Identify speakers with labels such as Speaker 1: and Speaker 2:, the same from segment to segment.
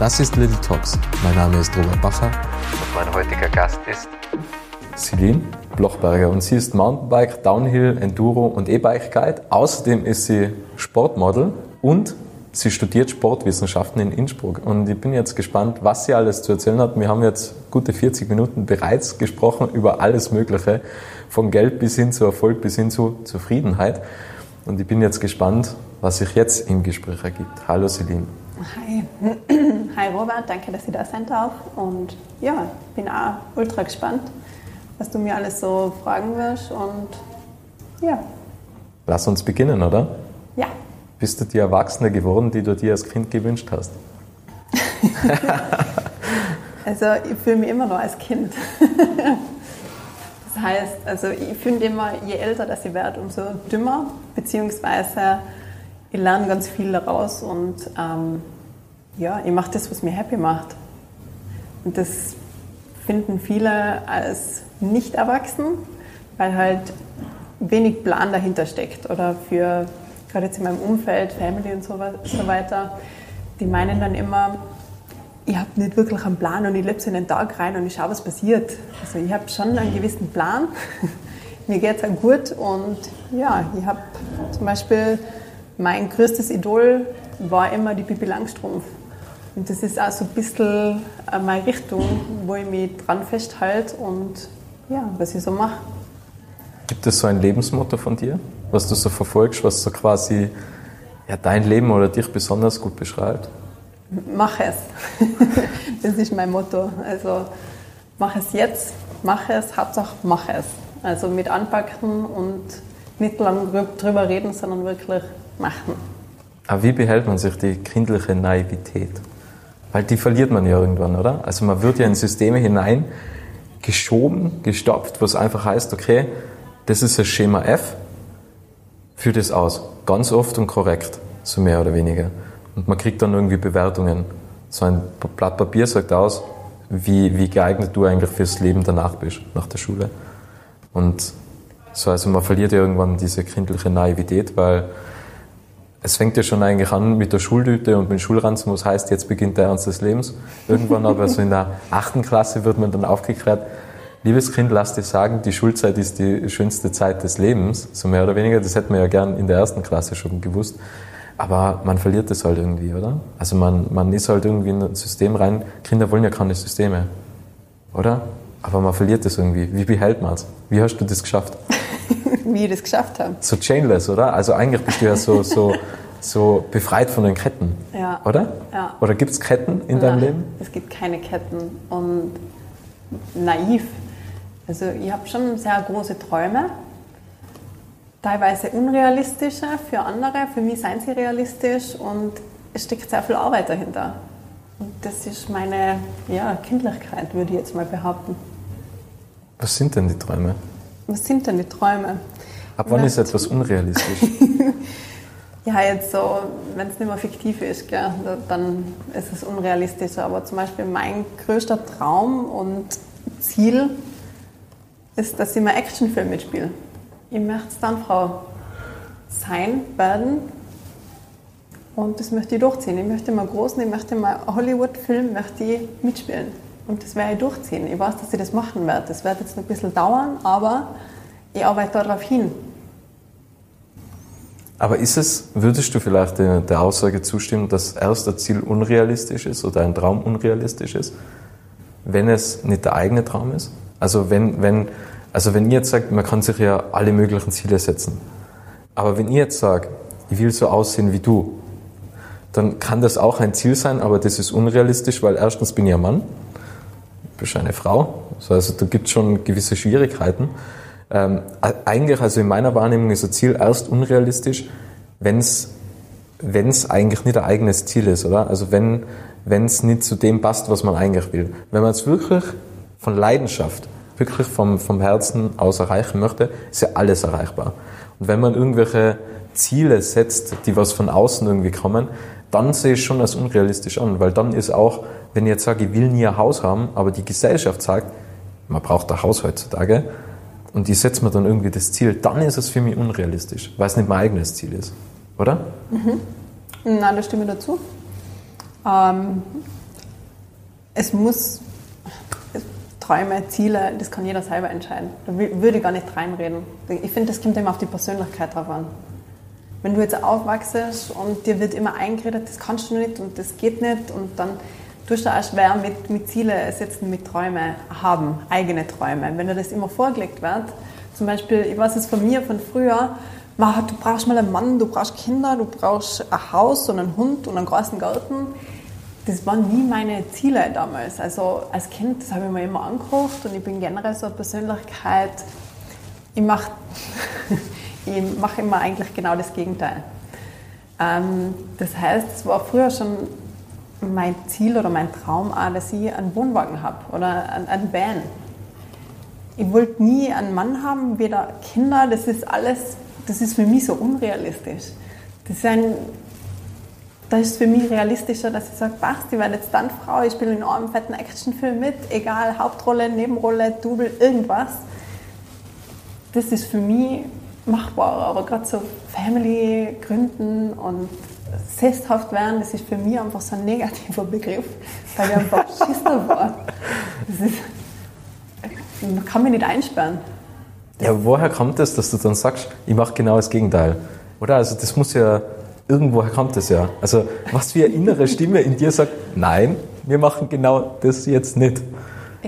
Speaker 1: Das ist Little Talks. Mein Name ist Robert Bacher und mein heutiger Gast ist
Speaker 2: Celine Blochberger und sie ist Mountainbike, Downhill, Enduro und E-Bike Guide. Außerdem ist sie Sportmodel und sie studiert Sportwissenschaften in Innsbruck. Und ich bin jetzt gespannt, was sie alles zu erzählen hat. Wir haben jetzt gute 40 Minuten bereits gesprochen über alles Mögliche, von Geld bis hin zu Erfolg bis hin zu Zufriedenheit. Und ich bin jetzt gespannt, was sich jetzt im Gespräch ergibt. Hallo Celine.
Speaker 3: Hi. Hi Robert, danke, dass ich da sein darf. Und ja, bin auch ultra gespannt, was du mir alles so fragen wirst. Und ja.
Speaker 2: Lass uns beginnen, oder?
Speaker 3: Ja.
Speaker 2: Bist du die Erwachsene geworden, die du dir als Kind gewünscht hast?
Speaker 3: also ich fühle mich immer noch als Kind. das heißt, also ich finde immer, je älter das ich werde, umso dümmer, beziehungsweise ich lerne ganz viel daraus und ähm, ja, ich mache das, was mir happy macht. Und das finden viele als nicht erwachsen, weil halt wenig Plan dahinter steckt. Oder für, gerade jetzt in meinem Umfeld, Family und so, so weiter, die meinen dann immer, ich habe nicht wirklich einen Plan und ich lebe so in den Tag rein und ich schaue, was passiert. Also ich habe schon einen gewissen Plan. Mir geht es auch gut und ja, ich habe zum Beispiel mein größtes Idol war immer die Bibi Langstrumpf. Und das ist auch so ein bisschen äh, meine Richtung, wo ich mich dran festhalte und ja, was ich so mache.
Speaker 2: Gibt es so ein Lebensmotto von dir, was du so verfolgst, was so quasi ja, dein Leben oder dich besonders gut beschreibt?
Speaker 3: Mach es. das ist mein Motto. Also mach es jetzt, mach es, Hauptsache mach es. Also mit anpacken und nicht lang drüber reden, sondern wirklich machen.
Speaker 2: Aber wie behält man sich die kindliche Naivität? Weil die verliert man ja irgendwann, oder? Also man wird ja in Systeme hinein geschoben, gestopft, was einfach heißt, okay, das ist das Schema F, führt es aus. Ganz oft und korrekt, so mehr oder weniger. Und man kriegt dann irgendwie Bewertungen. So ein Blatt Papier sagt aus, wie, wie geeignet du eigentlich fürs Leben danach bist, nach der Schule. Und so, also man verliert ja irgendwann diese kindliche Naivität, weil es fängt ja schon eigentlich an mit der Schultüte und mit Schulranzen, was heißt, jetzt beginnt der Ernst des Lebens. Irgendwann aber so in der achten Klasse wird man dann aufgeklärt, liebes Kind, lass dir sagen, die Schulzeit ist die schönste Zeit des Lebens, so mehr oder weniger. Das hätte man ja gern in der ersten Klasse schon gewusst. Aber man verliert das halt irgendwie, oder? Also man, man ist halt irgendwie in ein System rein. Kinder wollen ja keine Systeme, oder? Aber man verliert das irgendwie. Wie behält man es? Wie hast du das geschafft?
Speaker 3: wie ich das geschafft habe.
Speaker 2: So chainless, oder? Also eigentlich bist du ja so, so, so befreit von den Ketten,
Speaker 3: ja.
Speaker 2: oder?
Speaker 3: Ja.
Speaker 2: Oder gibt es Ketten in deinem Leben?
Speaker 3: Es gibt keine Ketten und naiv. Also ich habe schon sehr große Träume, teilweise unrealistische für andere, für mich seien sie realistisch und es steckt sehr viel Arbeit dahinter. Und das ist meine ja, Kindlichkeit, würde ich jetzt mal behaupten.
Speaker 2: Was sind denn die Träume?
Speaker 3: Was sind denn die Träume?
Speaker 2: Ab wann ist etwas unrealistisch?
Speaker 3: ja, jetzt so, wenn es nicht mehr fiktiv ist, gell, dann ist es unrealistisch. Aber zum Beispiel mein größter Traum und Ziel ist, dass ich mal Actionfilm mitspiele. Ich möchte dann Frau sein, werden und das möchte ich durchziehen. Ich möchte mal großen, ich möchte mal Hollywood-Film möchte ich mitspielen. Und das werde ich durchziehen. Ich weiß, dass ich das machen werde. Das wird jetzt ein bisschen dauern, aber ich arbeite darauf hin.
Speaker 2: Aber ist es, würdest du vielleicht der, Aussage zustimmen, dass erst ein Ziel unrealistisch ist oder ein Traum unrealistisch ist, wenn es nicht der eigene Traum ist? Also wenn, wenn, also wenn ihr jetzt sagt, man kann sich ja alle möglichen Ziele setzen. Aber wenn ihr jetzt sagt, ich will so aussehen wie du, dann kann das auch ein Ziel sein, aber das ist unrealistisch, weil erstens bin ich ein Mann bist eine Frau. Also da gibt es schon gewisse Schwierigkeiten. Ähm, eigentlich, also in meiner Wahrnehmung ist ein Ziel erst unrealistisch, wenn es eigentlich nicht ein eigenes Ziel ist, oder? Also wenn es nicht zu dem passt, was man eigentlich will. Wenn man es wirklich von Leidenschaft, wirklich vom, vom Herzen aus erreichen möchte, ist ja alles erreichbar. Und wenn man irgendwelche Ziele setzt, die was von außen irgendwie kommen, dann sehe ich schon als unrealistisch an, weil dann ist auch, wenn ich jetzt sage, ich will nie ein Haus haben, aber die Gesellschaft sagt, man braucht ein Haus heutzutage, und ich setze mir dann irgendwie das Ziel, dann ist es für mich unrealistisch, weil es nicht mein eigenes Ziel ist, oder?
Speaker 3: Mhm. Nein, da stimme ich dazu. Ähm, es muss Träume, Ziele, das kann jeder selber entscheiden. Da würde ich gar nicht reinreden. Ich finde, das kommt immer auf die Persönlichkeit drauf an. Wenn du jetzt aufwachst und dir wird immer eingeredet, das kannst du nicht und das geht nicht und dann tust du auch schwer mit, mit Ziele setzen, mit Träume haben, eigene Träume. Wenn dir das immer vorgelegt wird, zum Beispiel, ich weiß es von mir, von früher, du brauchst mal einen Mann, du brauchst Kinder, du brauchst ein Haus und einen Hund und einen großen Garten. Das waren nie meine Ziele damals. Also als Kind, das habe ich mir immer angeguckt und ich bin generell so eine Persönlichkeit, ich mache ich mache immer eigentlich genau das Gegenteil. Ähm, das heißt, es war früher schon mein Ziel oder mein Traum auch, dass ich einen Wohnwagen habe oder einen Van. Ich wollte nie einen Mann haben, weder Kinder, das ist alles, das ist für mich so unrealistisch. Das ist ein, das ist für mich realistischer, dass ich sage, passt, ich werde jetzt dann Frau, ich spiele in einem fetten Actionfilm mit, egal, Hauptrolle, Nebenrolle, Double, irgendwas. Das ist für mich machbar. Aber gerade so Family gründen und sesshaft werden, das ist für mich einfach so ein negativer Begriff, weil ich einfach Schister war. Das ist, man kann mich nicht einsperren.
Speaker 2: Ja, woher kommt das, dass du dann sagst, ich mache genau das Gegenteil? Oder? Also das muss ja, irgendwoher kommt das ja. Also was für eine innere Stimme in dir sagt, nein, wir machen genau das jetzt nicht.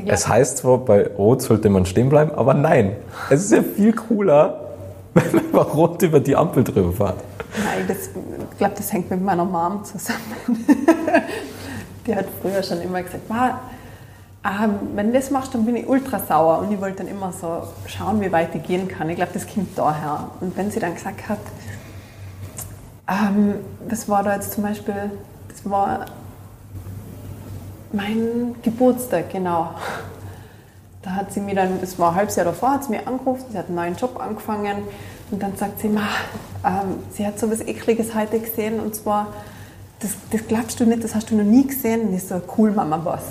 Speaker 2: Es heißt zwar, bei Rot sollte man stehen bleiben, aber nein. Es ist ja viel cooler, wenn man rot über die Ampel drüber fährt.
Speaker 3: Nein, das, ich glaube, das hängt mit meiner Mom zusammen. die hat früher schon immer gesagt, ähm, wenn du das machst, dann bin ich ultra sauer. Und ich wollte dann immer so schauen, wie weit ich gehen kann. Ich glaube, das kommt daher. Und wenn sie dann gesagt hat, ähm, das war da jetzt zum Beispiel, das war mein Geburtstag, genau. Da hat sie mir dann, das war ein halbes Jahr davor, hat sie mir angerufen, sie hat einen neuen Job angefangen und dann sagt sie, Ma, ähm, sie hat so was Ekliges heute gesehen und zwar, das, das glaubst du nicht, das hast du noch nie gesehen. Und ich so, cool, Mama, was?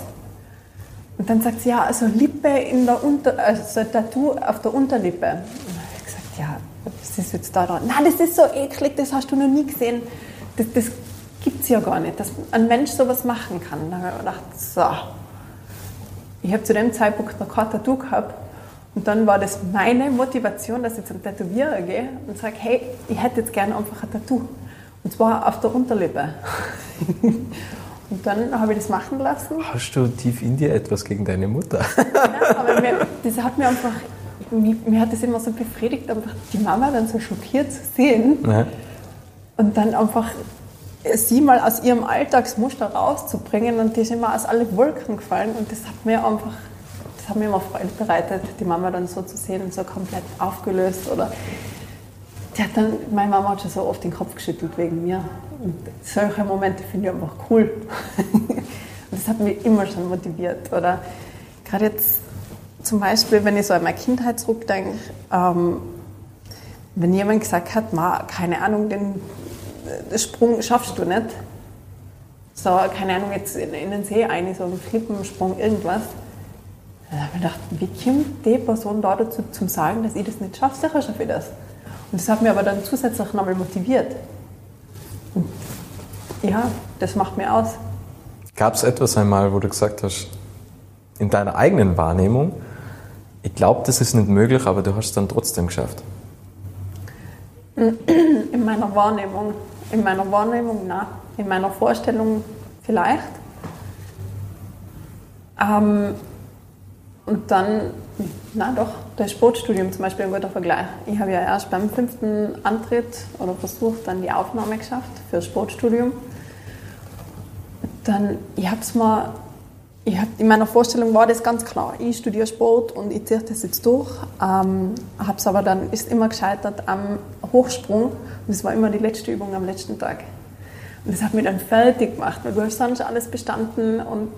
Speaker 3: Und dann sagt sie, ja, also Lippe in der Unter, also ein Tattoo auf der Unterlippe. Und dann habe ich gesagt, ja, was ist jetzt da dran? Nein, das ist so eklig, das hast du noch nie gesehen. Das, das gibt es ja gar nicht, dass ein Mensch sowas machen kann. Da habe ich gedacht, so, ich habe zu dem Zeitpunkt noch kein Tattoo gehabt. Und dann war das meine Motivation, dass ich zum Tätowierer gehe und sage, hey, ich hätte jetzt gerne einfach ein Tattoo. Und zwar auf der Unterlippe. und dann habe ich das machen lassen.
Speaker 2: Hast du tief in dir etwas gegen deine Mutter?
Speaker 3: Nein, aber mir, das hat mir einfach, mir, mir, hat das immer so befriedigt, aber die Mama dann so schockiert zu sehen. Ja. Und dann einfach sie mal aus ihrem Alltagsmuster rauszubringen und die ist immer aus alle Wolken gefallen und das hat mir einfach, das hat mir immer Freude bereitet, die Mama dann so zu sehen und so komplett aufgelöst oder die hat dann, meine Mama hat schon so oft den Kopf geschüttelt wegen mir und solche Momente finde ich einfach cool. Und das hat mich immer schon motiviert oder? Gerade jetzt zum Beispiel, wenn ich so an meine Kindheit zurückdenke, ähm, wenn jemand gesagt hat, keine Ahnung, den Sprung schaffst du nicht. So, keine Ahnung, jetzt in, in den See ein, so ein Flippensprung, irgendwas. Da habe ich gedacht, wie kommt die Person da dazu zum Sagen, dass ich das nicht schaffe? Sicher schaffe ich das. Und das hat mich aber dann zusätzlich nochmal motiviert. Und ja, das macht mir aus.
Speaker 2: Gab es etwas einmal, wo du gesagt hast, in deiner eigenen Wahrnehmung, ich glaube, das ist nicht möglich, aber du hast es dann trotzdem geschafft?
Speaker 3: In meiner Wahrnehmung in meiner Wahrnehmung, na, in meiner Vorstellung vielleicht. Ähm, und dann, na doch, das Sportstudium zum Beispiel ein guter Vergleich. Ich habe ja erst beim fünften Antritt oder Versuch dann die Aufnahme geschafft für das Sportstudium. Dann, ich habe es mal ich hab, in meiner Vorstellung war das ganz klar. Ich studiere Sport und ich ziehe das jetzt durch. Ähm, habe es aber dann, ist immer gescheitert am Hochsprung und das war immer die letzte Übung am letzten Tag. Und das hat mich dann fertig gemacht, weil du hast sonst alles bestanden und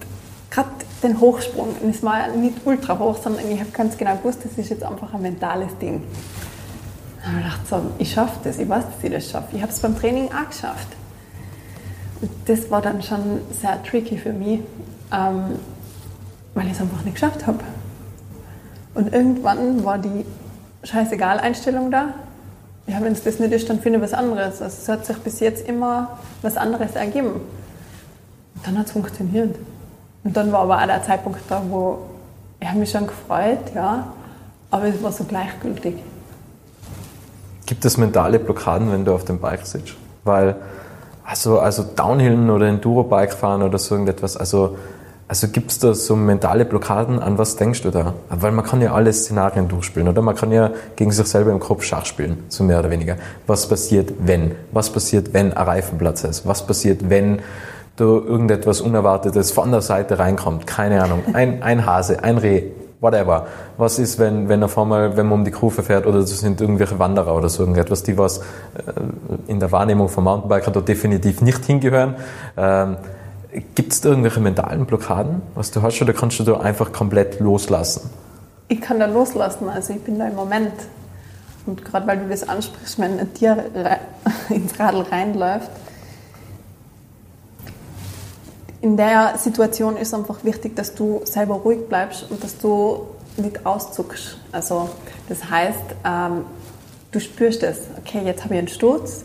Speaker 3: gerade den Hochsprung. Und es war nicht ultra hoch, sondern ich habe ganz genau gewusst, das ist jetzt einfach ein mentales Ding. Da habe ich gedacht, so, ich schaffe das, ich weiß, dass ich das schaffe. Ich habe es beim Training auch geschafft. Und das war dann schon sehr tricky für mich, ähm, weil ich es einfach nicht geschafft habe. Und irgendwann war die Scheißegal-Einstellung da. Ja, wenn es das nicht ist, dann finde ich was anderes. Also es hat sich bis jetzt immer was anderes ergeben. Und dann hat es funktioniert. Und dann war aber auch der Zeitpunkt da, wo ich mich schon gefreut, ja, aber es war so gleichgültig.
Speaker 2: Gibt es mentale Blockaden, wenn du auf dem Bike sitzt? Weil, also, also Downhillen oder Enduro-Bike fahren oder so irgendetwas, also, also gibt es da so mentale Blockaden? An was denkst du da? Weil man kann ja alle Szenarien durchspielen, oder? Man kann ja gegen sich selber im Kopf Schach spielen, so mehr oder weniger. Was passiert, wenn? Was passiert, wenn ein Reifenplatz ist? Was passiert, wenn da irgendetwas Unerwartetes von der Seite reinkommt? Keine Ahnung. Ein, ein Hase, ein Reh, whatever. Was ist, wenn, wenn auf einmal, wenn man um die Kurve fährt oder das sind irgendwelche Wanderer oder so irgendetwas, die was äh, in der Wahrnehmung von Mountainbiker da definitiv nicht hingehören. Ähm, Gibt es da irgendwelche mentalen Blockaden, was du hast, oder kannst du da einfach komplett loslassen?
Speaker 3: Ich kann da loslassen, also ich bin da im Moment. Und gerade weil du das ansprichst, wenn ein Tier ins Radl reinläuft, in der Situation ist einfach wichtig, dass du selber ruhig bleibst und dass du nicht auszuckst. Also das heißt, ähm, du spürst es, okay, jetzt habe ich einen Sturz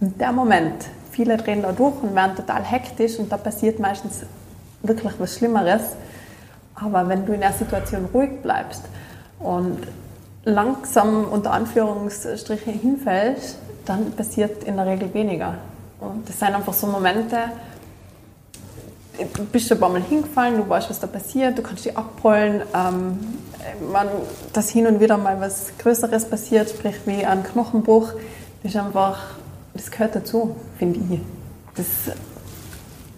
Speaker 3: und der Moment, viele drehen da durch und werden total hektisch und da passiert meistens wirklich was Schlimmeres. Aber wenn du in der Situation ruhig bleibst und langsam unter Anführungsstrichen hinfällst, dann passiert in der Regel weniger. Und das sind einfach so Momente, bist schon ein paar Mal hingefallen, du weißt, was da passiert, du kannst dich abrollen. Ähm, man, dass hin und wieder mal was Größeres passiert, sprich wie ein Knochenbruch, das ist einfach, das gehört dazu, finde ich. Das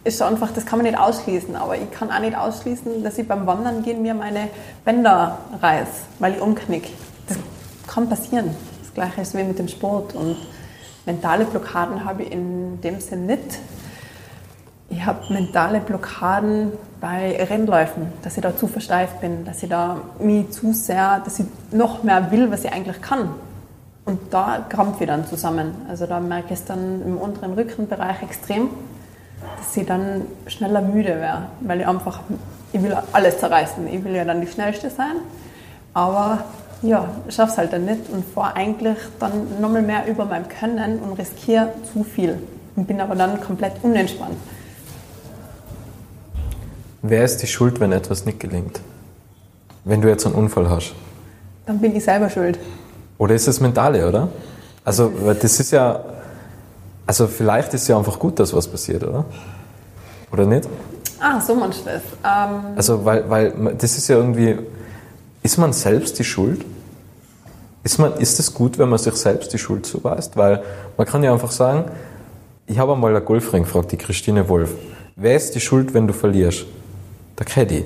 Speaker 3: ist einfach, das kann man nicht ausschließen, aber ich kann auch nicht ausschließen, dass ich beim Wandern gehen mir meine Bänder reiß, weil ich umknick. Das kann passieren. Das gleiche ist wie mit dem Sport und mentale Blockaden habe ich in dem Sinn nicht ich habe mentale Blockaden bei Rennläufen, dass ich da zu versteift bin, dass ich da mich zu sehr, dass ich noch mehr will, was ich eigentlich kann. Und da krampfe ich dann zusammen. Also da merke ich es dann im unteren Rückenbereich extrem, dass ich dann schneller müde wäre, weil ich einfach, ich will alles zerreißen. Ich will ja dann die Schnellste sein, aber ja, ich schaffe es halt dann nicht und fahre eigentlich dann nochmal mehr über meinem Können und riskiere zu viel und bin aber dann komplett unentspannt.
Speaker 2: Wer ist die Schuld, wenn etwas nicht gelingt? Wenn du jetzt einen Unfall hast?
Speaker 3: Dann bin ich selber schuld.
Speaker 2: Oder ist es mentale, oder? Also, das ist ja, also vielleicht ist ja einfach gut, dass was passiert, oder? Oder nicht?
Speaker 3: Ah, so meinst du das. Ähm
Speaker 2: also, weil, weil das ist ja irgendwie, ist man selbst die Schuld? Ist, man, ist es gut, wenn man sich selbst die Schuld zuweist? Weil man kann ja einfach sagen, ich habe einmal eine Golfring gefragt, die Christine Wolf. Wer ist die Schuld, wenn du verlierst? Der Caddy.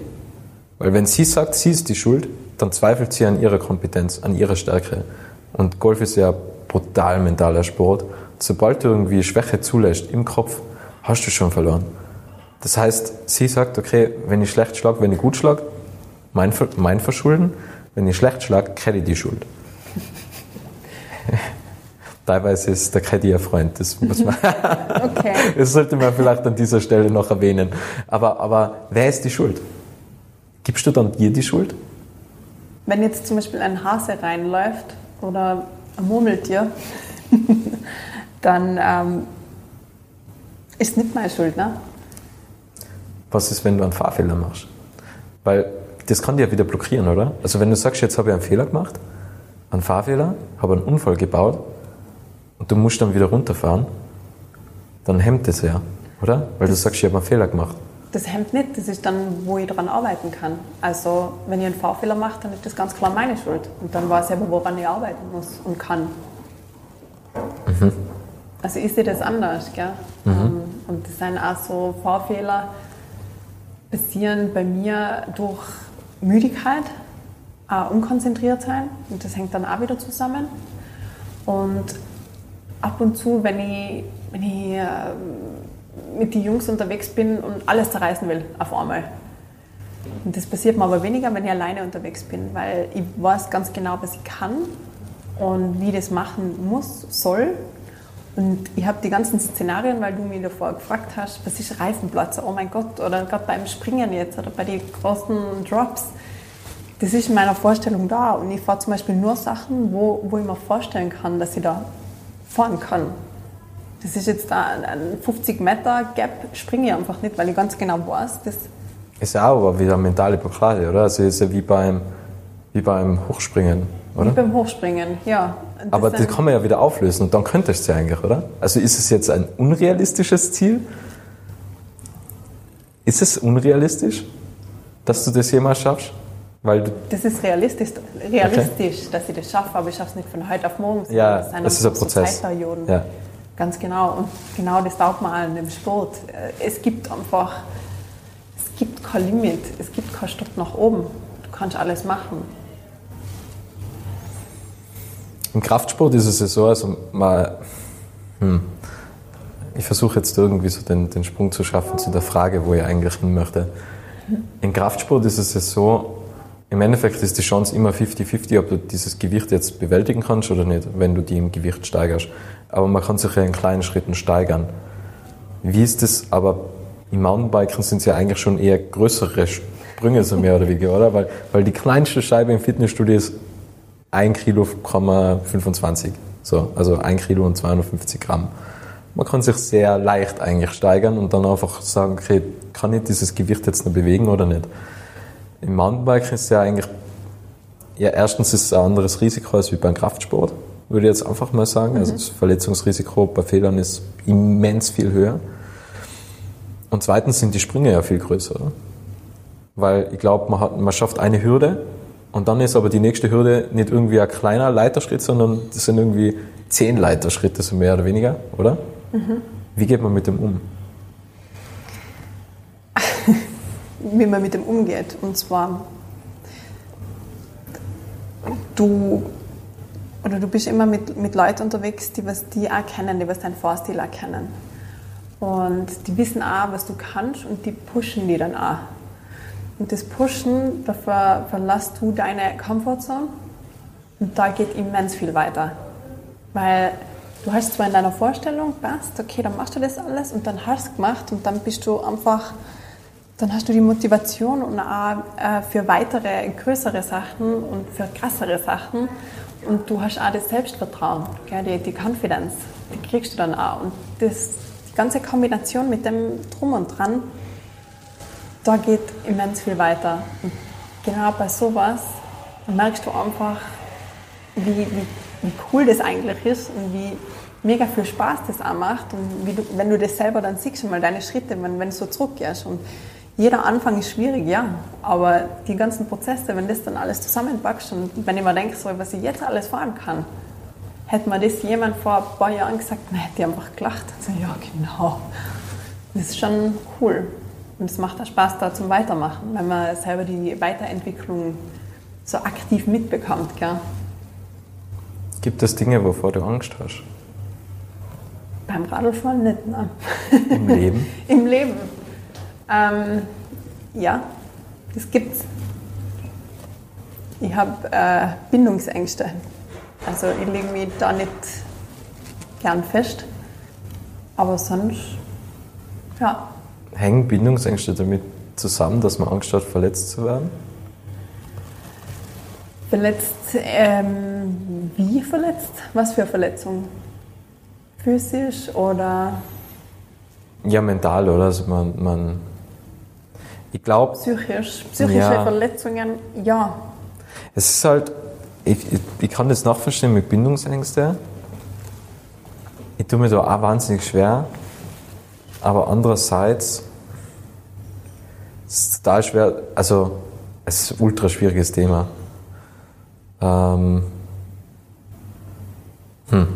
Speaker 2: Weil wenn sie sagt, sie ist die Schuld, dann zweifelt sie an ihrer Kompetenz, an ihrer Stärke. Und Golf ist ja brutal mentaler Sport. Sobald du irgendwie Schwäche zulässt im Kopf, hast du schon verloren. Das heißt, sie sagt, okay, wenn ich schlecht schlage, wenn ich gut schlage, mein, mein Verschulden. Wenn ich schlecht schlage, Caddy die Schuld. Teilweise ist der Caddy ein Freund, das muss man. okay. Das sollte man vielleicht an dieser Stelle noch erwähnen. Aber, aber wer ist die Schuld? Gibst du dann dir die Schuld?
Speaker 3: Wenn jetzt zum Beispiel ein Hase reinläuft oder ein Murmeltier, dann ähm, ist nicht meine Schuld, ne?
Speaker 2: Was ist, wenn du einen Fahrfehler machst? Weil das kann dir ja wieder blockieren, oder? Also wenn du sagst, jetzt habe ich einen Fehler gemacht, einen Fahrfehler, habe einen Unfall gebaut, und du musst dann wieder runterfahren, dann hemmt es ja, oder? Weil du sagst, ich habe einen Fehler gemacht.
Speaker 3: Das hemmt nicht, das ist dann, wo ich daran arbeiten kann. Also, wenn ich einen Fahrfehler mache, dann ist das ganz klar meine Schuld. Und dann weiß ich aber, woran ich arbeiten muss und kann. Mhm. Also, ich sehe das anders, gell? Mhm. Ähm, und das sind auch so Fahrfehler, passieren bei mir durch Müdigkeit, auch unkonzentriert sein. Und das hängt dann auch wieder zusammen. Und ab und zu, wenn ich, wenn ich äh, mit den Jungs unterwegs bin und alles zerreißen will auf einmal. Und das passiert mir aber weniger, wenn ich alleine unterwegs bin, weil ich weiß ganz genau, was ich kann und wie ich das machen muss, soll. Und ich habe die ganzen Szenarien, weil du mich davor gefragt hast, was ist Reifenplatz, oh mein Gott, oder gerade beim Springen jetzt oder bei den großen Drops. Das ist in meiner Vorstellung da und ich fahre zum Beispiel nur Sachen, wo, wo ich mir vorstellen kann, dass ich da fahren kann. Das ist jetzt da ein 50 Meter Gap, springe ich einfach nicht, weil ich ganz genau weiß, das
Speaker 2: ist ja auch aber wieder mentale Blockade, oder? Also ist ja wie beim, wie beim Hochspringen, oder?
Speaker 3: Wie beim Hochspringen, ja.
Speaker 2: Das aber das kann man ja wieder auflösen und dann könntest du ja eigentlich, oder? Also ist es jetzt ein unrealistisches Ziel? Ist es unrealistisch, dass du das jemals schaffst?
Speaker 3: Weil das ist realistisch, realistisch okay. dass ich das schaffe, aber ich schaffe es nicht von heute auf morgen.
Speaker 2: Ja, das, das ist ein Prozess.
Speaker 3: Ja. Ganz genau. Und genau das taugt man an dem Sport. Es gibt einfach gibt kein Limit, es gibt keinen Stopp nach oben. Du kannst alles machen.
Speaker 2: Im Kraftsport ist es ja so, also mal, hm, ich versuche jetzt irgendwie so den, den Sprung zu schaffen zu der Frage, wo ich eigentlich hin möchte. Im Kraftsport ist es ja so, im Endeffekt ist die Chance immer 50-50, ob du dieses Gewicht jetzt bewältigen kannst oder nicht, wenn du die im Gewicht steigerst. Aber man kann sich ja in kleinen Schritten steigern. Wie ist das aber im Mountainbiken sind es ja eigentlich schon eher größere Sprünge, so mehr oder weniger, oder? Weil, weil die kleinste Scheibe im Fitnessstudio ist 1 Kilo, 25. So, also 1 Kilo und 250 Gramm. Man kann sich sehr leicht eigentlich steigern und dann einfach sagen, okay, kann ich dieses Gewicht jetzt noch bewegen oder nicht? Im Mountainbiken ist es ja eigentlich, ja, erstens ist es ein anderes Risiko als wie beim Kraftsport, würde ich jetzt einfach mal sagen. Also mhm. Also das Verletzungsrisiko bei Fehlern ist immens viel höher. Und zweitens sind die Sprünge ja viel größer. Weil ich glaube, man, man schafft eine Hürde und dann ist aber die nächste Hürde nicht irgendwie ein kleiner Leiterschritt, sondern das sind irgendwie zehn Leiterschritte, so mehr oder weniger, oder? Mhm. Wie geht man mit dem um?
Speaker 3: Wie man mit dem umgeht. Und zwar, du, oder du bist immer mit, mit Leuten unterwegs, die was die auch kennen, die was deinen Fahrstil auch kennen. Und die wissen auch, was du kannst und die pushen die dann auch. Und das Pushen, da ver verlässt du deine Comfortzone und da geht immens viel weiter. Weil du hast zwar in deiner Vorstellung, passt, okay, dann machst du das alles und dann hast du es gemacht und dann bist du einfach, dann hast du die Motivation und auch äh, für weitere, größere Sachen und für krassere Sachen und du hast auch das Selbstvertrauen, die, die Confidence, die kriegst du dann auch und das ganze Kombination mit dem Drum und Dran, da geht immens viel weiter. Und genau bei sowas merkst du einfach, wie, wie, wie cool das eigentlich ist und wie mega viel Spaß das auch macht. Und du, wenn du das selber dann siehst, mal deine Schritte, wenn, wenn du so zurückgehst. Und jeder Anfang ist schwierig, ja, aber die ganzen Prozesse, wenn das dann alles zusammenpackst und wenn ich mir denke, so, was ich jetzt alles fahren kann, Hätte mir das jemand vor ein paar Jahren gesagt, dann hätte ich einfach gelacht. Also, ja, genau. Das ist schon cool. Und es macht auch Spaß, da zum Weitermachen, wenn man selber die Weiterentwicklung so aktiv mitbekommt. Gell?
Speaker 2: Gibt es Dinge, wovor du Angst hast?
Speaker 3: Beim Radlfahren nicht, nein.
Speaker 2: Im Leben?
Speaker 3: Im Leben. Ähm, ja, das gibt's. Ich habe äh, Bindungsängste. Also ich lege mich da nicht gern fest. Aber sonst, ja.
Speaker 2: Hängen Bindungsängste damit zusammen, dass man Angst hat, verletzt zu werden?
Speaker 3: Verletzt, ähm, wie verletzt? Was für Verletzung? Physisch oder?
Speaker 2: Ja, mental, oder? Also man, man ich glaube.
Speaker 3: Psychisch. Psychische ja. Verletzungen, ja.
Speaker 2: Es ist halt, ich, ich, ich, kann das nachverstehen mit Bindungsängsten. Ich tue mir da auch wahnsinnig schwer. Aber andererseits ist es total schwer, also es ist ein ultra schwieriges Thema. Ähm,
Speaker 3: hm.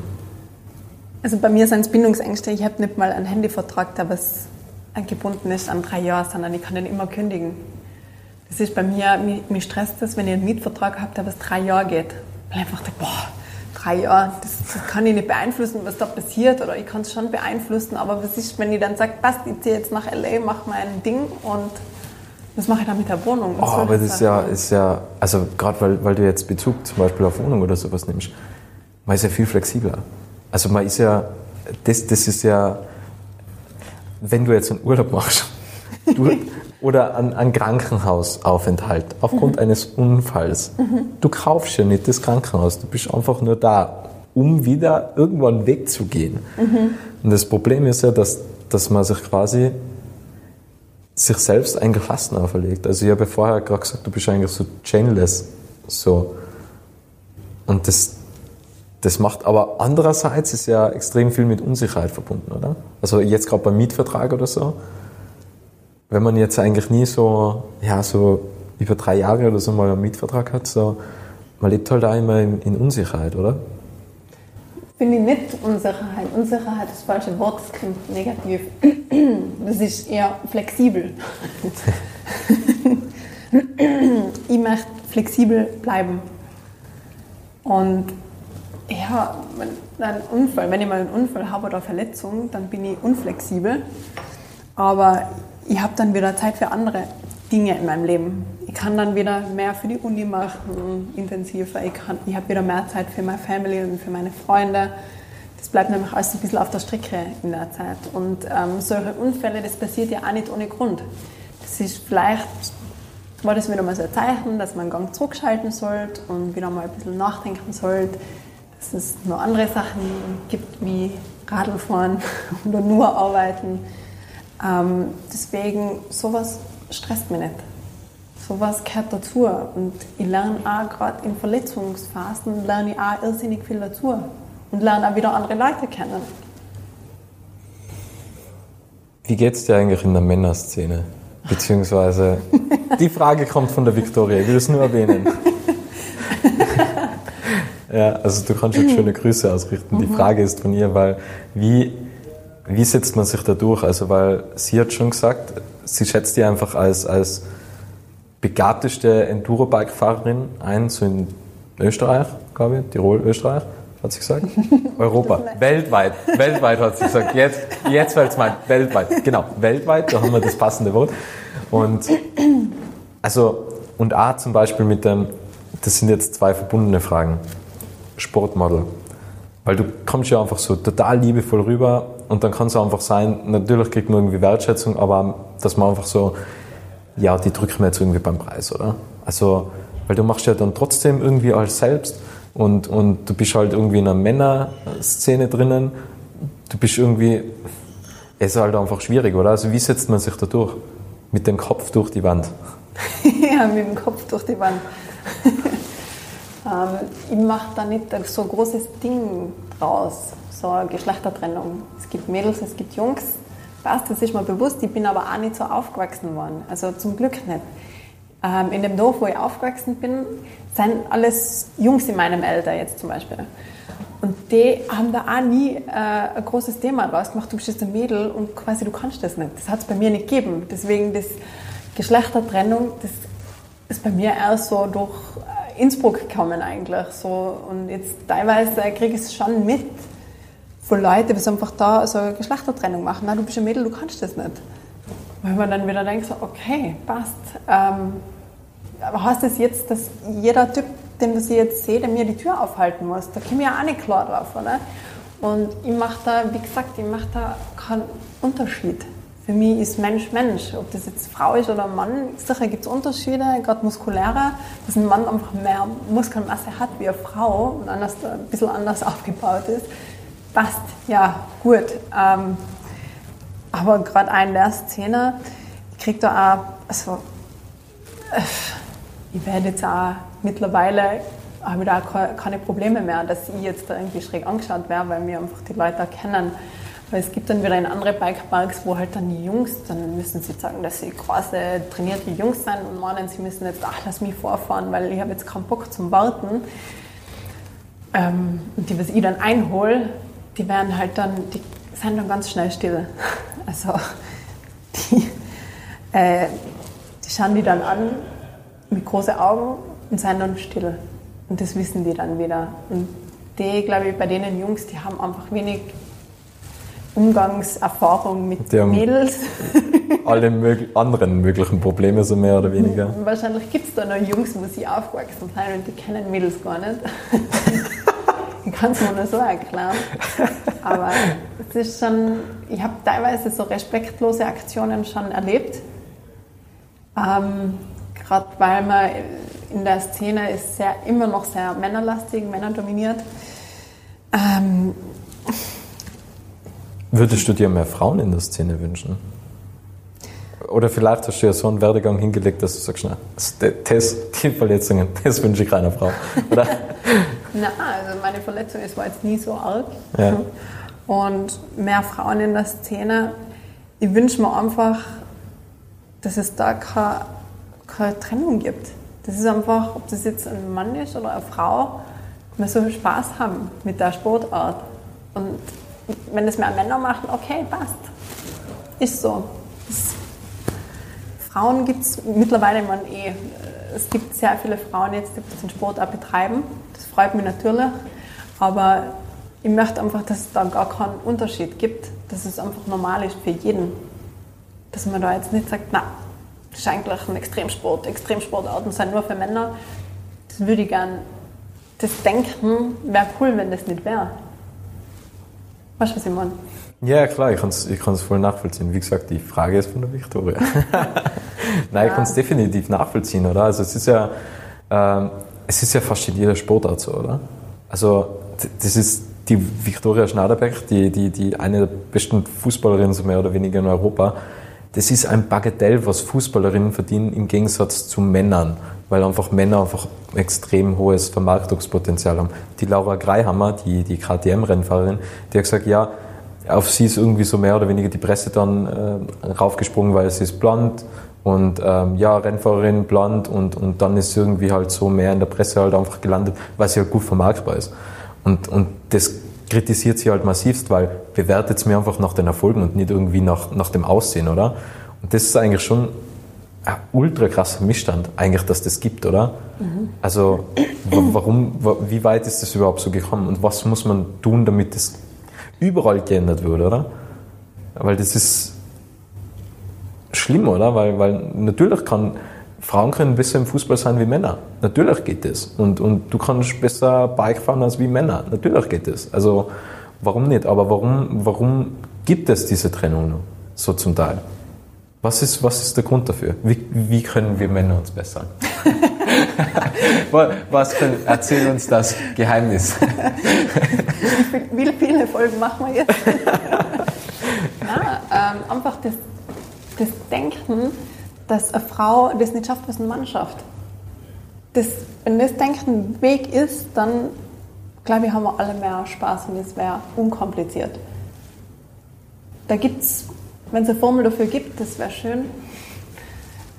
Speaker 3: Also bei mir sind es Bindungsängste. Ich habe nicht mal einen Handyvertrag, der was gebunden ist an drei Jahre, sondern ich kann den immer kündigen. Das ist bei mir, mich, mich stresst das, wenn ich einen Mietvertrag habe, der was drei Jahre geht. Weil ich einfach denke, boah, drei Jahre, das, das, kann ich nicht beeinflussen, was da passiert, oder ich kann es schon beeinflussen, aber was ist, wenn ich dann sage, passt, ich ziehe jetzt nach L.A., mache mein Ding und Was mache ich dann mit der Wohnung?
Speaker 2: Oh, aber das ist ja, ist ja, also gerade weil, weil du jetzt Bezug zum Beispiel auf Wohnung oder sowas nimmst, man ist ja viel flexibler. Also man ist ja, das, das ist ja, wenn du jetzt einen Urlaub machst du, oder einen, einen Krankenhausaufenthalt aufgrund mhm. eines Unfalls, mhm. du kaufst ja nicht das Krankenhaus, du bist einfach nur da, um wieder irgendwann wegzugehen. Mhm. Und das Problem ist ja, dass, dass man sich quasi sich selbst ein Gefassten auferlegt. Also ich habe vorher gerade gesagt, du bist eigentlich so chainless. So. Und das, das macht aber andererseits ist ja extrem viel mit Unsicherheit verbunden, oder? Also jetzt gerade beim Mietvertrag oder so, wenn man jetzt eigentlich nie so, ja, so über drei Jahre oder so mal einen Mietvertrag hat, so, man lebt halt auch immer in, in Unsicherheit, oder?
Speaker 3: Finde ich nicht Unsicherheit. Unsicherheit ist das falsche Wort, das klingt negativ. Das ist eher flexibel. ich möchte flexibel bleiben. Und ja, ein Unfall, wenn ich mal einen Unfall habe oder Verletzung, dann bin ich unflexibel. Aber ich habe dann wieder Zeit für andere Dinge in meinem Leben. Ich kann dann wieder mehr für die Uni machen, intensiver. Ich, ich habe wieder mehr Zeit für meine Family und für meine Freunde. Das bleibt nämlich alles ein bisschen auf der Strecke in der Zeit. Und ähm, solche Unfälle, das passiert ja auch nicht ohne Grund. Das ist vielleicht, war das wieder mal so ein Zeichen, dass man einen Gang zurückschalten sollte und wieder mal ein bisschen nachdenken sollte, dass es noch andere Sachen gibt wie Radlfahren oder nur arbeiten. Ähm, deswegen, sowas stresst mich nicht. Sowas gehört dazu. Und ich lerne auch gerade in Verletzungsphasen, lerne ich auch irrsinnig viel dazu. Und lerne auch wieder andere Leute kennen.
Speaker 2: Wie geht es dir eigentlich in der Männerszene? Beziehungsweise, die Frage kommt von der Viktoria, ich will es nur erwähnen. ja, also du kannst jetzt schöne Grüße ausrichten. Die mhm. Frage ist von ihr, weil wie, wie setzt man sich da durch? Also, weil sie hat schon gesagt, sie schätzt die einfach als, als begabteste Enduro-Bike-Fahrerin ein, so in Österreich, glaube ich, Tirol, Österreich, hat sie gesagt. Europa, weltweit, weltweit hat sie gesagt. Jetzt, jetzt fällt es mal, weltweit, genau, weltweit, da haben wir das passende Wort. Und, also, und A zum Beispiel mit dem, das sind jetzt zwei verbundene Fragen. Sportmodel. Weil du kommst ja einfach so total liebevoll rüber und dann kann es einfach sein, natürlich kriegt man irgendwie Wertschätzung, aber dass man einfach so, ja, die drücken wir jetzt irgendwie beim Preis, oder? Also, weil du machst ja dann trotzdem irgendwie alles selbst und, und du bist halt irgendwie in einer Männerszene drinnen. Du bist irgendwie, es ist halt einfach schwierig, oder? Also, wie setzt man sich da durch? Mit dem Kopf durch die Wand.
Speaker 3: ja, mit dem Kopf durch die Wand. Ähm, ich mache da nicht so ein großes Ding draus, so eine Geschlechtertrennung. Es gibt Mädels, es gibt Jungs passt, das ist mir bewusst. Ich bin aber auch nicht so aufgewachsen worden. Also zum Glück nicht. Ähm, in dem Dorf, wo ich aufgewachsen bin, sind alles Jungs in meinem Alter jetzt zum Beispiel. Und die haben da auch nie äh, ein großes Thema draus gemacht. Du bist jetzt ein Mädel und quasi du kannst das nicht. Das hat es bei mir nicht gegeben. Deswegen das Geschlechtertrennung, das ist bei mir erst so durch Innsbruck gekommen eigentlich. So. Und jetzt teilweise kriege ich es schon mit, von Leuten, die einfach da so eine Geschlechtertrennung machen. Nein, du bist ein Mädel, du kannst das nicht. Weil man dann wieder denkt, so, okay, passt. Ähm, aber heißt das jetzt, dass jeder Typ, den ich jetzt sehe, der mir die Tür aufhalten muss? Da komme ich ja auch nicht klar drauf. Oder? Und ich mache da, wie gesagt, ich mache da keinen Unterschied. Für mich ist Mensch Mensch. Ob das jetzt Frau ist oder Mann, sicher gibt es Unterschiede, gerade muskuläre, dass ein Mann einfach mehr Muskelmasse hat wie eine Frau und anders, ein bisschen anders aufgebaut ist passt, ja, gut. Ähm, aber gerade in der Szene, ich kriege da auch, also, äh, ich werde jetzt auch mittlerweile, habe ich da keine Probleme mehr, dass ich jetzt da irgendwie schräg angeschaut werde, weil mir einfach die Leute kennen. Weil es gibt dann wieder in andere Bikeparks, wo halt dann die Jungs, dann müssen sie sagen, dass sie große, trainierte Jungs sind und meinen, sie müssen jetzt, ach, lass mich vorfahren, weil ich habe jetzt keinen Bock zum Warten. Ähm, und die, was ich dann einhole, die werden halt dann, die sind dann ganz schnell still. Also die, äh, die schauen die dann an mit großen Augen und sind dann still. Und das wissen die dann wieder. Und die, glaube ich, bei denen Jungs, die haben einfach wenig Umgangserfahrung mit Mädels.
Speaker 2: alle mög anderen möglichen Probleme so mehr oder weniger.
Speaker 3: Wahrscheinlich gibt es da noch Jungs, wo sie aufgewachsen sind und die kennen Mädels gar nicht. ich kann es mir nur so erklären. Aber es ist schon, ich habe teilweise so respektlose Aktionen schon erlebt. Ähm, Gerade weil man in der Szene ist sehr, immer noch sehr männerlastig, männerdominiert. Ähm,
Speaker 2: Würdest du dir mehr Frauen in der Szene wünschen? Oder vielleicht hast du ja so einen Werdegang hingelegt, dass du sagst, na, das, die Verletzungen, das wünsche ich keiner Frau. Oder?
Speaker 3: Nein, also meine Verletzung ist, war jetzt nie so arg. Ja. Und mehr Frauen in der Szene. Ich wünsche mir einfach, dass es da keine, keine Trennung gibt. Das ist einfach, ob das jetzt ein Mann ist oder eine Frau, wir so viel Spaß haben mit der Sportart. Und wenn das mehr Männer machen, okay, passt. Ist so. Das Frauen gibt es mittlerweile man eh. Es gibt sehr viele Frauen jetzt, die den Sport auch betreiben. Das freut mich natürlich. Aber ich möchte einfach, dass es da gar keinen Unterschied gibt. Dass es einfach normal ist für jeden. Dass man da jetzt nicht sagt, na, das ist eigentlich ein Extremsport. Extremsportarten sind nur für Männer. Das würde ich gerne. Das Denken wäre cool, wenn das nicht wäre. Weißt du, was ich meine?
Speaker 2: Ja, klar, ich kann es ich voll nachvollziehen. Wie gesagt, die Frage ist von der Victoria. Nein, ich kann es definitiv nachvollziehen, oder? Also es ist ja, ähm, es ist ja fast in jeder Sportart so, oder? Also das ist die Victoria Schnaderbeck, die, die, die eine der besten Fußballerinnen so mehr oder weniger in Europa. Das ist ein Bagatell, was Fußballerinnen verdienen im Gegensatz zu Männern, weil einfach Männer einfach extrem hohes Vermarktungspotenzial haben. Die Laura Greihammer, die, die KTM-Rennfahrerin, die hat gesagt, ja, auf sie ist irgendwie so mehr oder weniger die Presse dann äh, raufgesprungen, weil sie ist blond und ähm, ja, Rennfahrerin blond und, und dann ist sie irgendwie halt so mehr in der Presse halt einfach gelandet, weil sie halt gut vermarktbar ist. Und, und das kritisiert sie halt massivst, weil bewertet es mir einfach nach den Erfolgen und nicht irgendwie nach, nach dem Aussehen, oder? Und das ist eigentlich schon ultra krasser Missstand, eigentlich, dass das gibt, oder? Mhm. Also, warum, wie weit ist das überhaupt so gekommen und was muss man tun, damit das überall geändert wird, oder? Weil das ist schlimm, oder? Weil, weil natürlich kann, Frauen können besser im Fußball sein wie Männer. Natürlich geht das. Und, und du kannst besser Bike fahren als wie Männer. Natürlich geht das. Also, warum nicht? Aber warum, warum gibt es diese Trennung noch? So zum Teil. Was ist, was ist der Grund dafür? Wie, wie können wir Männer uns bessern? was können, erzähl uns das Geheimnis.
Speaker 3: wie viele Folgen machen wir jetzt? ja, ähm, einfach das, das Denken, dass eine Frau das nicht schafft, was ein Mann schafft. Das, wenn das Denken Weg ist, dann glaube ich, haben wir alle mehr Spaß und es wäre unkompliziert. Da gibt es wenn es eine Formel dafür gibt, das wäre schön.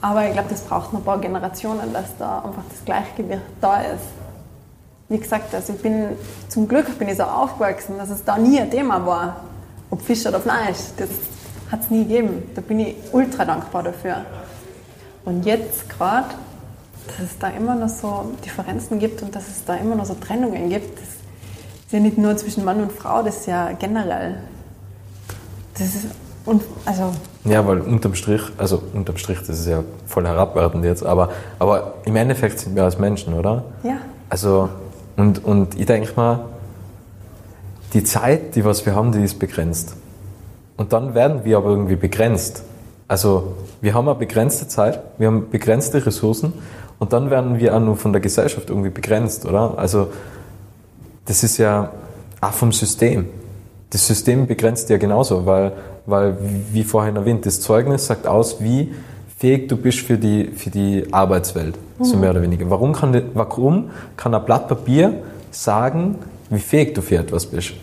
Speaker 3: Aber ich glaube, das braucht noch ein paar Generationen, dass da einfach das Gleichgewicht da ist. Wie gesagt, also ich bin, zum Glück bin ich so aufgewachsen, dass es da nie ein Thema war, ob Fisch oder Fleisch. Das hat es nie gegeben. Da bin ich ultra dankbar dafür. Und jetzt gerade, dass es da immer noch so Differenzen gibt und dass es da immer noch so Trennungen gibt, das ist ja nicht nur zwischen Mann und Frau, das ist ja generell. Das ist und also.
Speaker 2: Ja, weil unterm Strich, also unterm Strich, das ist ja voll herabwertend jetzt, aber, aber im Endeffekt sind wir als Menschen, oder?
Speaker 3: Ja.
Speaker 2: Also, und, und ich denke mal, die Zeit, die was wir haben, die ist begrenzt. Und dann werden wir aber irgendwie begrenzt. Also, wir haben eine begrenzte Zeit, wir haben begrenzte Ressourcen und dann werden wir auch nur von der Gesellschaft irgendwie begrenzt, oder? Also, das ist ja auch vom System. Das System begrenzt ja genauso, weil weil, wie vorhin erwähnt, das Zeugnis sagt aus, wie fähig du bist für die, für die Arbeitswelt, mhm. so mehr oder weniger. Warum kann, warum kann ein Blatt Papier sagen, wie fähig du für etwas bist?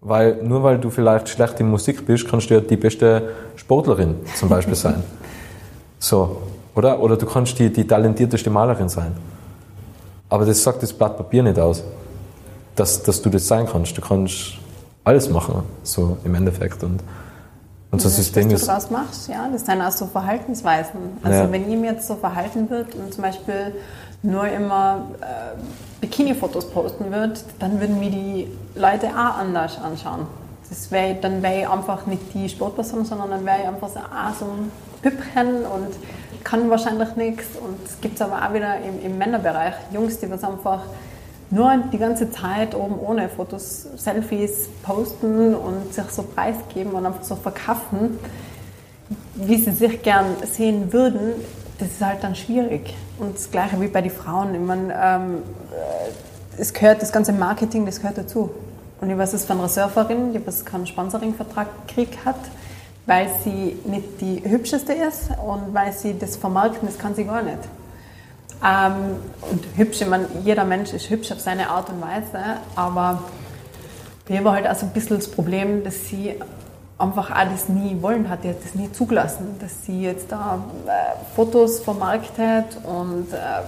Speaker 2: Weil nur weil du vielleicht schlecht in Musik bist, kannst du ja die beste Sportlerin zum Beispiel sein. So, oder? Oder du kannst die, die talentierteste Malerin sein. Aber das sagt das Blatt Papier nicht aus, dass, dass du das sein kannst. Du kannst alles machen, so im Endeffekt. Und
Speaker 3: unser System was du daraus machst, ja, das sind auch so Verhaltensweisen. Also ja. wenn ihm jetzt so verhalten wird und zum Beispiel nur immer äh, Bikini-Fotos posten wird, dann würden mir die Leute auch anders anschauen. Das wär, dann wäre ich einfach nicht die Sportperson, sondern dann wäre ich einfach so, ah, so ein Püppchen und kann wahrscheinlich nichts. Und es gibt es aber auch wieder im, im Männerbereich Jungs, die was einfach nur die ganze Zeit oben ohne Fotos, Selfies posten und sich so preisgeben und einfach so verkaufen, wie sie sich gern sehen würden, das ist halt dann schwierig. Und das Gleiche wie bei den Frauen. Ich meine, ähm, äh, es gehört, das ganze Marketing, das gehört dazu. Und ich weiß es von einer Surferin, die was keinen Sponsoringvertrag gekriegt hat, weil sie nicht die hübscheste ist und weil sie das vermarkten, das kann sie gar nicht. Ähm, und hübsch, ich meine, jeder Mensch ist hübsch auf seine Art und Weise, aber mir war halt also ein bisschen das Problem, dass sie einfach auch das nie wollen hat, die hat das nie zugelassen, dass sie jetzt da äh, Fotos vermarktet und äh,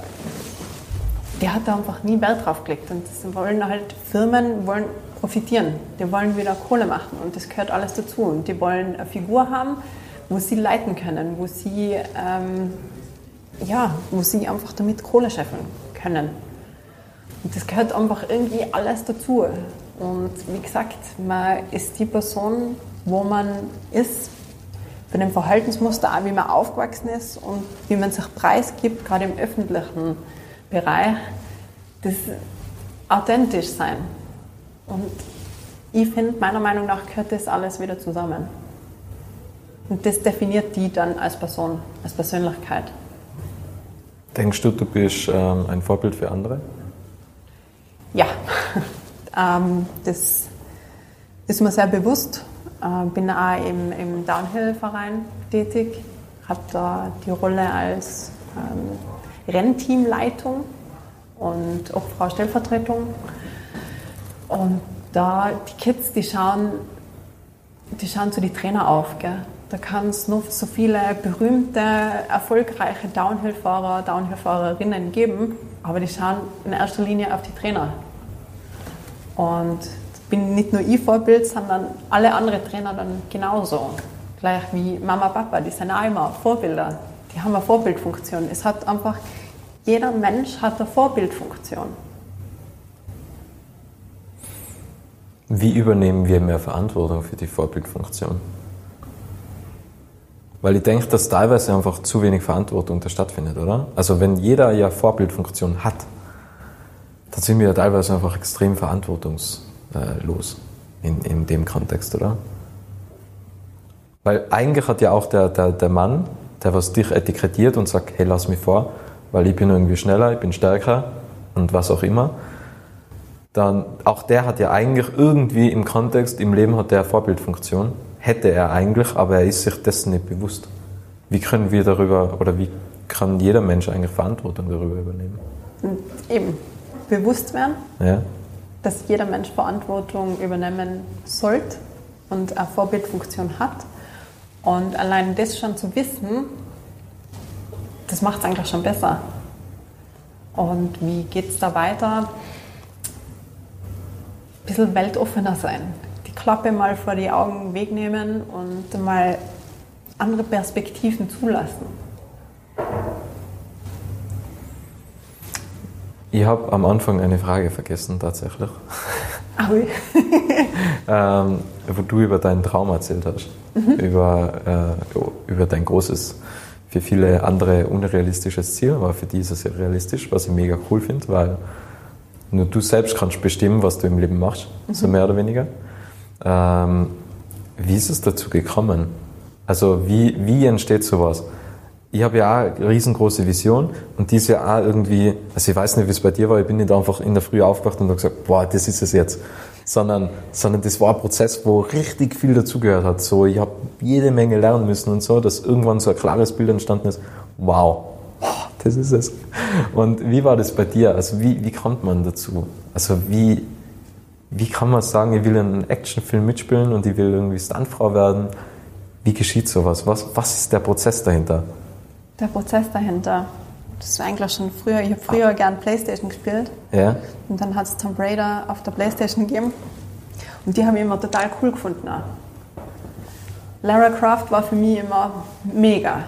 Speaker 3: die hat da einfach nie Wert drauf gelegt. Und das wollen halt Firmen wollen profitieren, die wollen wieder Kohle machen und das gehört alles dazu. Und die wollen eine Figur haben, wo sie leiten können, wo sie ähm, ja, wo sie einfach damit Kohle scheffeln können. Und das gehört einfach irgendwie alles dazu. Und wie gesagt, man ist die Person, wo man ist, von dem Verhaltensmuster auch, wie man aufgewachsen ist und wie man sich preisgibt, gerade im öffentlichen Bereich, das authentisch sein. Und ich finde, meiner Meinung nach gehört das alles wieder zusammen. Und das definiert die dann als Person, als Persönlichkeit.
Speaker 2: Denkst du, du bist ähm, ein Vorbild für andere?
Speaker 3: Ja, ähm, das ist mir sehr bewusst. Äh, bin auch im, im Downhill-Verein tätig, habe da die Rolle als ähm, Rennteamleitung und auch Frau Stellvertretung. Und da die Kids, die schauen, die schauen zu die Trainer auf. Gell? Da kann es noch so viele berühmte, erfolgreiche Downhill-Fahrer, Downhill-Fahrerinnen geben, aber die schauen in erster Linie auf die Trainer. Und bin nicht nur ich Vorbild, sondern alle anderen Trainer dann genauso. Gleich wie Mama, Papa, die sind auch immer Vorbilder. Die haben eine Vorbildfunktion. Es hat einfach, jeder Mensch hat eine Vorbildfunktion.
Speaker 2: Wie übernehmen wir mehr Verantwortung für die Vorbildfunktion? Weil ich denke, dass teilweise einfach zu wenig Verantwortung da stattfindet, oder? Also wenn jeder ja Vorbildfunktion hat, dann sind wir ja teilweise einfach extrem verantwortungslos in, in dem Kontext, oder? Weil eigentlich hat ja auch der, der, der Mann, der was dich etikettiert und sagt, hey, lass mich vor, weil ich bin irgendwie schneller, ich bin stärker und was auch immer, dann auch der hat ja eigentlich irgendwie im Kontext, im Leben hat der Vorbildfunktion hätte er eigentlich, aber er ist sich dessen nicht bewusst. Wie können wir darüber oder wie kann jeder Mensch eigentlich Verantwortung darüber übernehmen?
Speaker 3: Eben, bewusst werden,
Speaker 2: ja.
Speaker 3: dass jeder Mensch Verantwortung übernehmen sollte und eine Vorbildfunktion hat. Und allein das schon zu wissen, das macht es eigentlich schon besser. Und wie geht es da weiter? Ein bisschen weltoffener sein. Klappe mal vor die Augen wegnehmen und mal andere Perspektiven zulassen.
Speaker 2: Ich habe am Anfang eine Frage vergessen, tatsächlich.
Speaker 3: Ah, oui.
Speaker 2: ähm, wo du über deinen Traum erzählt hast. Mhm. Über, äh, über dein großes, für viele andere unrealistisches Ziel, aber für die ist es realistisch, was ich mega cool finde, weil nur du selbst kannst bestimmen, was du im Leben machst, mhm. so mehr oder weniger. Ähm, wie ist es dazu gekommen? Also wie, wie entsteht sowas? Ich habe ja auch eine riesengroße Vision und die ist ja auch irgendwie, also ich weiß nicht, wie es bei dir war, ich bin nicht einfach in der Früh aufgewacht und habe gesagt, boah, das ist es jetzt. Sondern, sondern das war ein Prozess, wo richtig viel dazugehört hat. So, ich habe jede Menge lernen müssen und so, dass irgendwann so ein klares Bild entstanden ist, wow, das ist es. Und wie war das bei dir? Also wie, wie kommt man dazu? Also wie, wie kann man sagen, ich will einen Actionfilm mitspielen und ich will irgendwie Stuntfrau werden? Wie geschieht sowas? Was, was ist der Prozess dahinter?
Speaker 3: Der Prozess dahinter. Das war eigentlich schon früher. Ich habe früher ah. gern Playstation gespielt.
Speaker 2: Ja.
Speaker 3: Und dann hat es Tomb Raider auf der Playstation gegeben. Und die habe ich immer total cool gefunden. Auch. Lara Croft war für mich immer mega.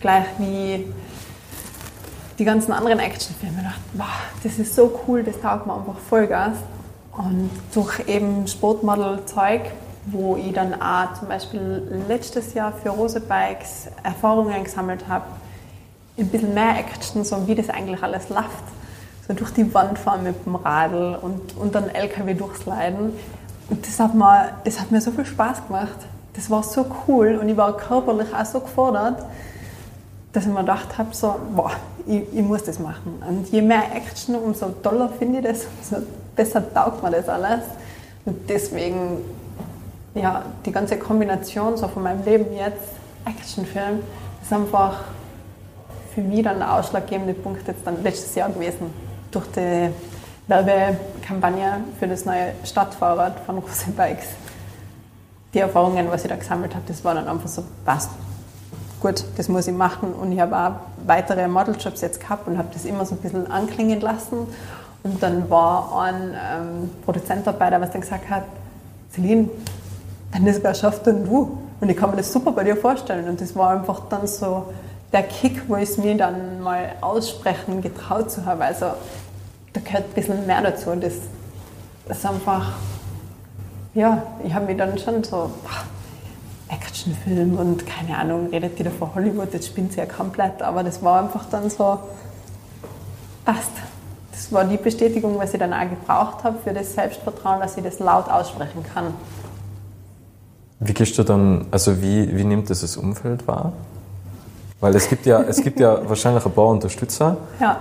Speaker 3: Gleich wie die ganzen anderen Actionfilme. Ich dachte, wow, das ist so cool, das taugt mir einfach Vollgas. Und durch eben Sportmodel-Zeug wo ich dann auch zum Beispiel letztes Jahr für Rose Bikes Erfahrungen gesammelt habe, ein bisschen mehr Action, so wie das eigentlich alles läuft. So durch die Wand fahren mit dem Radl und, und dann LKW durchsliden. Und das hat, mir, das hat mir so viel Spaß gemacht. Das war so cool und ich war körperlich auch so gefordert, dass ich mir gedacht habe, so, boah, ich, ich, muss das machen. Und je mehr Action, umso toller finde ich das, umso besser taugt mir das alles. Und deswegen, ja, die ganze Kombination so von meinem Leben jetzt, Actionfilm, ist einfach für mich dann der ausschlaggebende Punkt jetzt dann letztes Jahr gewesen. Durch die Werbekampagne für das neue Stadtfahrrad von Rose Bikes. Die Erfahrungen, was ich da gesammelt habe, das war dann einfach so, passt. Gut, das muss ich machen. Und ich habe auch weitere Modeljobs jetzt gehabt und habe das immer so ein bisschen anklingen lassen. Und dann war ein ähm, Produzent dabei, der was dann gesagt hat, Celine, wenn das wer schafft, dann du. Und ich kann mir das super bei dir vorstellen. Und das war einfach dann so der Kick, wo ich es mir dann mal aussprechen getraut zu haben. Also da gehört ein bisschen mehr dazu. Das, das ist einfach, ja, ich habe mich dann schon so, Actionfilm und keine Ahnung, redet die da vor Hollywood, jetzt spinnt sie ja komplett, aber das war einfach dann so, passt. Das war die Bestätigung, was ich dann auch gebraucht habe für das Selbstvertrauen, dass ich das laut aussprechen kann.
Speaker 2: Wie gehst du dann, also wie, wie nimmt das das Umfeld wahr? Weil es gibt ja, es gibt ja wahrscheinlich ein paar Unterstützer.
Speaker 3: Ja.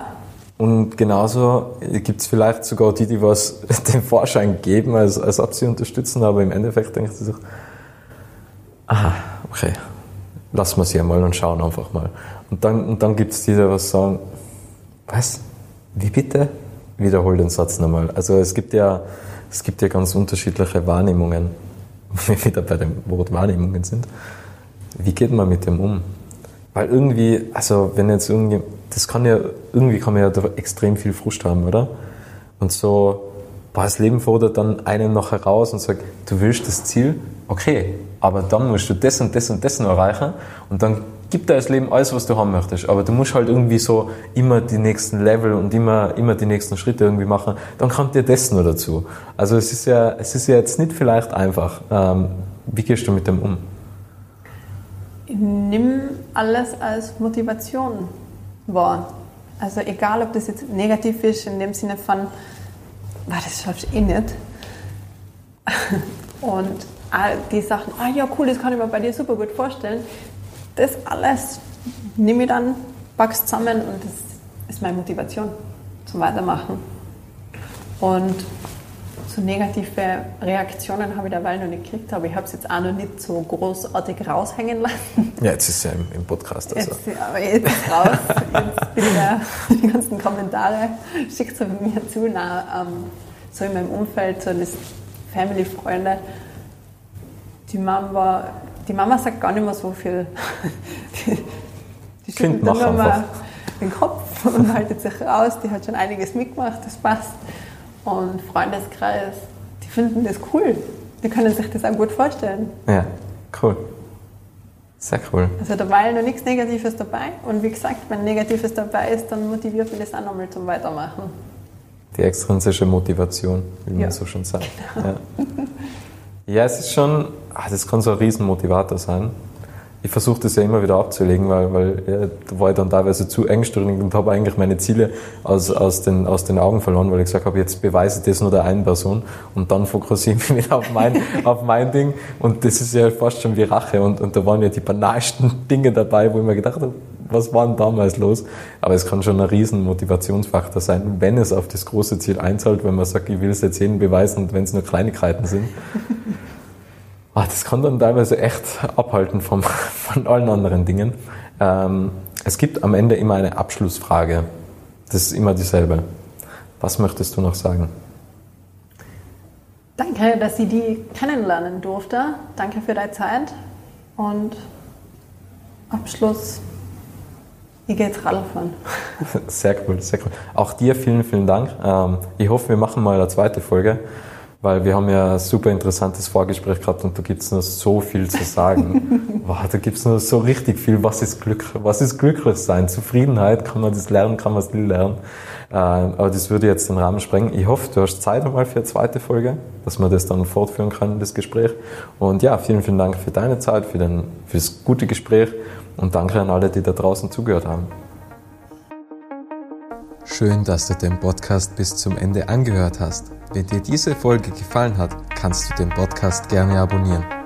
Speaker 2: Und genauso gibt es vielleicht sogar die, die was den Vorschein geben, als, als ob sie unterstützen, aber im Endeffekt denkt sie sich, aha, okay, lassen wir sie einmal und schauen einfach mal. Und dann, und dann gibt es die, die was sagen, was? Wie bitte? Wiederhol den Satz nochmal. Also es gibt ja, es gibt ja ganz unterschiedliche Wahrnehmungen, wenn wir wieder bei dem Wort Wahrnehmungen sind. Wie geht man mit dem um? Weil irgendwie, also wenn jetzt irgendwie, das kann ja, irgendwie kann man ja extrem viel Frust haben, oder? Und so, boah, das Leben fordert dann einen noch heraus und sagt, du willst das Ziel, okay, aber dann musst du das und das und das noch erreichen und dann gibt dir das Leben alles, was du haben möchtest. Aber du musst halt irgendwie so immer die nächsten Level und immer, immer die nächsten Schritte irgendwie machen. Dann kommt dir das noch dazu. Also es ist ja, es ist ja jetzt nicht vielleicht einfach. Ähm, wie gehst du mit dem um?
Speaker 3: Nimm alles als Motivation wahr. Also egal, ob das jetzt negativ ist, in dem Sinne von, das schaffst du eh nicht. Und die Sachen, ah ja cool, das kann ich mir bei dir super gut vorstellen, das alles nehme ich dann, pack's zusammen und das ist meine Motivation zum Weitermachen. Und so negative Reaktionen habe ich dabei noch nicht gekriegt, aber ich habe es jetzt auch noch nicht so großartig raushängen lassen.
Speaker 2: Ja, jetzt ist es ja im, im Podcast.
Speaker 3: Also. Jetzt, aber jetzt ist raus. jetzt bin ich die ganzen Kommentare schickt es mir zu. Na, ähm, so in meinem Umfeld, so das Family-Freunde. Die Mama, die Mama sagt gar nicht mehr so viel.
Speaker 2: Die, die schüttelt dann immer
Speaker 3: den Kopf und haltet sich raus. Die hat schon einiges mitgemacht, das passt und Freundeskreis, die finden das cool. Die können sich das auch gut vorstellen.
Speaker 2: Ja, cool. Sehr cool.
Speaker 3: Also da war ja noch nichts Negatives dabei. Und wie gesagt, wenn Negatives dabei ist, dann motiviert mich das auch nochmal zum Weitermachen.
Speaker 2: Die extrinsische Motivation, wie man ja. so schon sagt. Genau. Ja. ja, es ist schon, ach, das kann so ein Riesenmotivator sein ich versuche das ja immer wieder abzulegen, weil, weil ja, da war ich dann teilweise zu engstirnig und habe eigentlich meine Ziele aus, aus, den, aus den Augen verloren, weil ich gesagt habe, jetzt beweise ich das nur der einen Person und dann fokussiere ich mich wieder auf mein, auf mein Ding und das ist ja fast schon wie Rache und, und da waren ja die banalsten Dinge dabei, wo ich mir gedacht habe, was war denn damals los? Aber es kann schon ein riesen Motivationsfaktor sein, wenn es auf das große Ziel einzahlt, wenn man sagt, ich will es jetzt jedem beweisen und wenn es nur Kleinigkeiten sind. Ach, das kann dann teilweise echt abhalten vom, von allen anderen Dingen. Ähm, es gibt am Ende immer eine Abschlussfrage. Das ist immer dieselbe. Was möchtest du noch sagen?
Speaker 3: Danke, dass ich die kennenlernen durfte. Danke für deine Zeit. Und Abschluss, ich gehe jetzt Radfahren.
Speaker 2: Sehr cool, sehr cool. Auch dir vielen, vielen Dank. Ähm, ich hoffe, wir machen mal eine zweite Folge weil wir haben ja ein super interessantes Vorgespräch gehabt und da gibt's noch so viel zu sagen. wow, da gibt's noch so richtig viel. Was ist Glück? Was ist glücklich sein? Zufriedenheit? Kann man das lernen? Kann man es nicht lernen? Äh, aber das würde jetzt den Rahmen sprengen. Ich hoffe, du hast Zeit einmal für eine zweite Folge, dass wir das dann fortführen können, das Gespräch. Und ja, vielen, vielen Dank für deine Zeit, für, den, für das gute Gespräch und danke an alle, die da draußen zugehört haben.
Speaker 1: Schön, dass du den Podcast bis zum Ende angehört hast. Wenn dir diese Folge gefallen hat, kannst du den Podcast gerne abonnieren.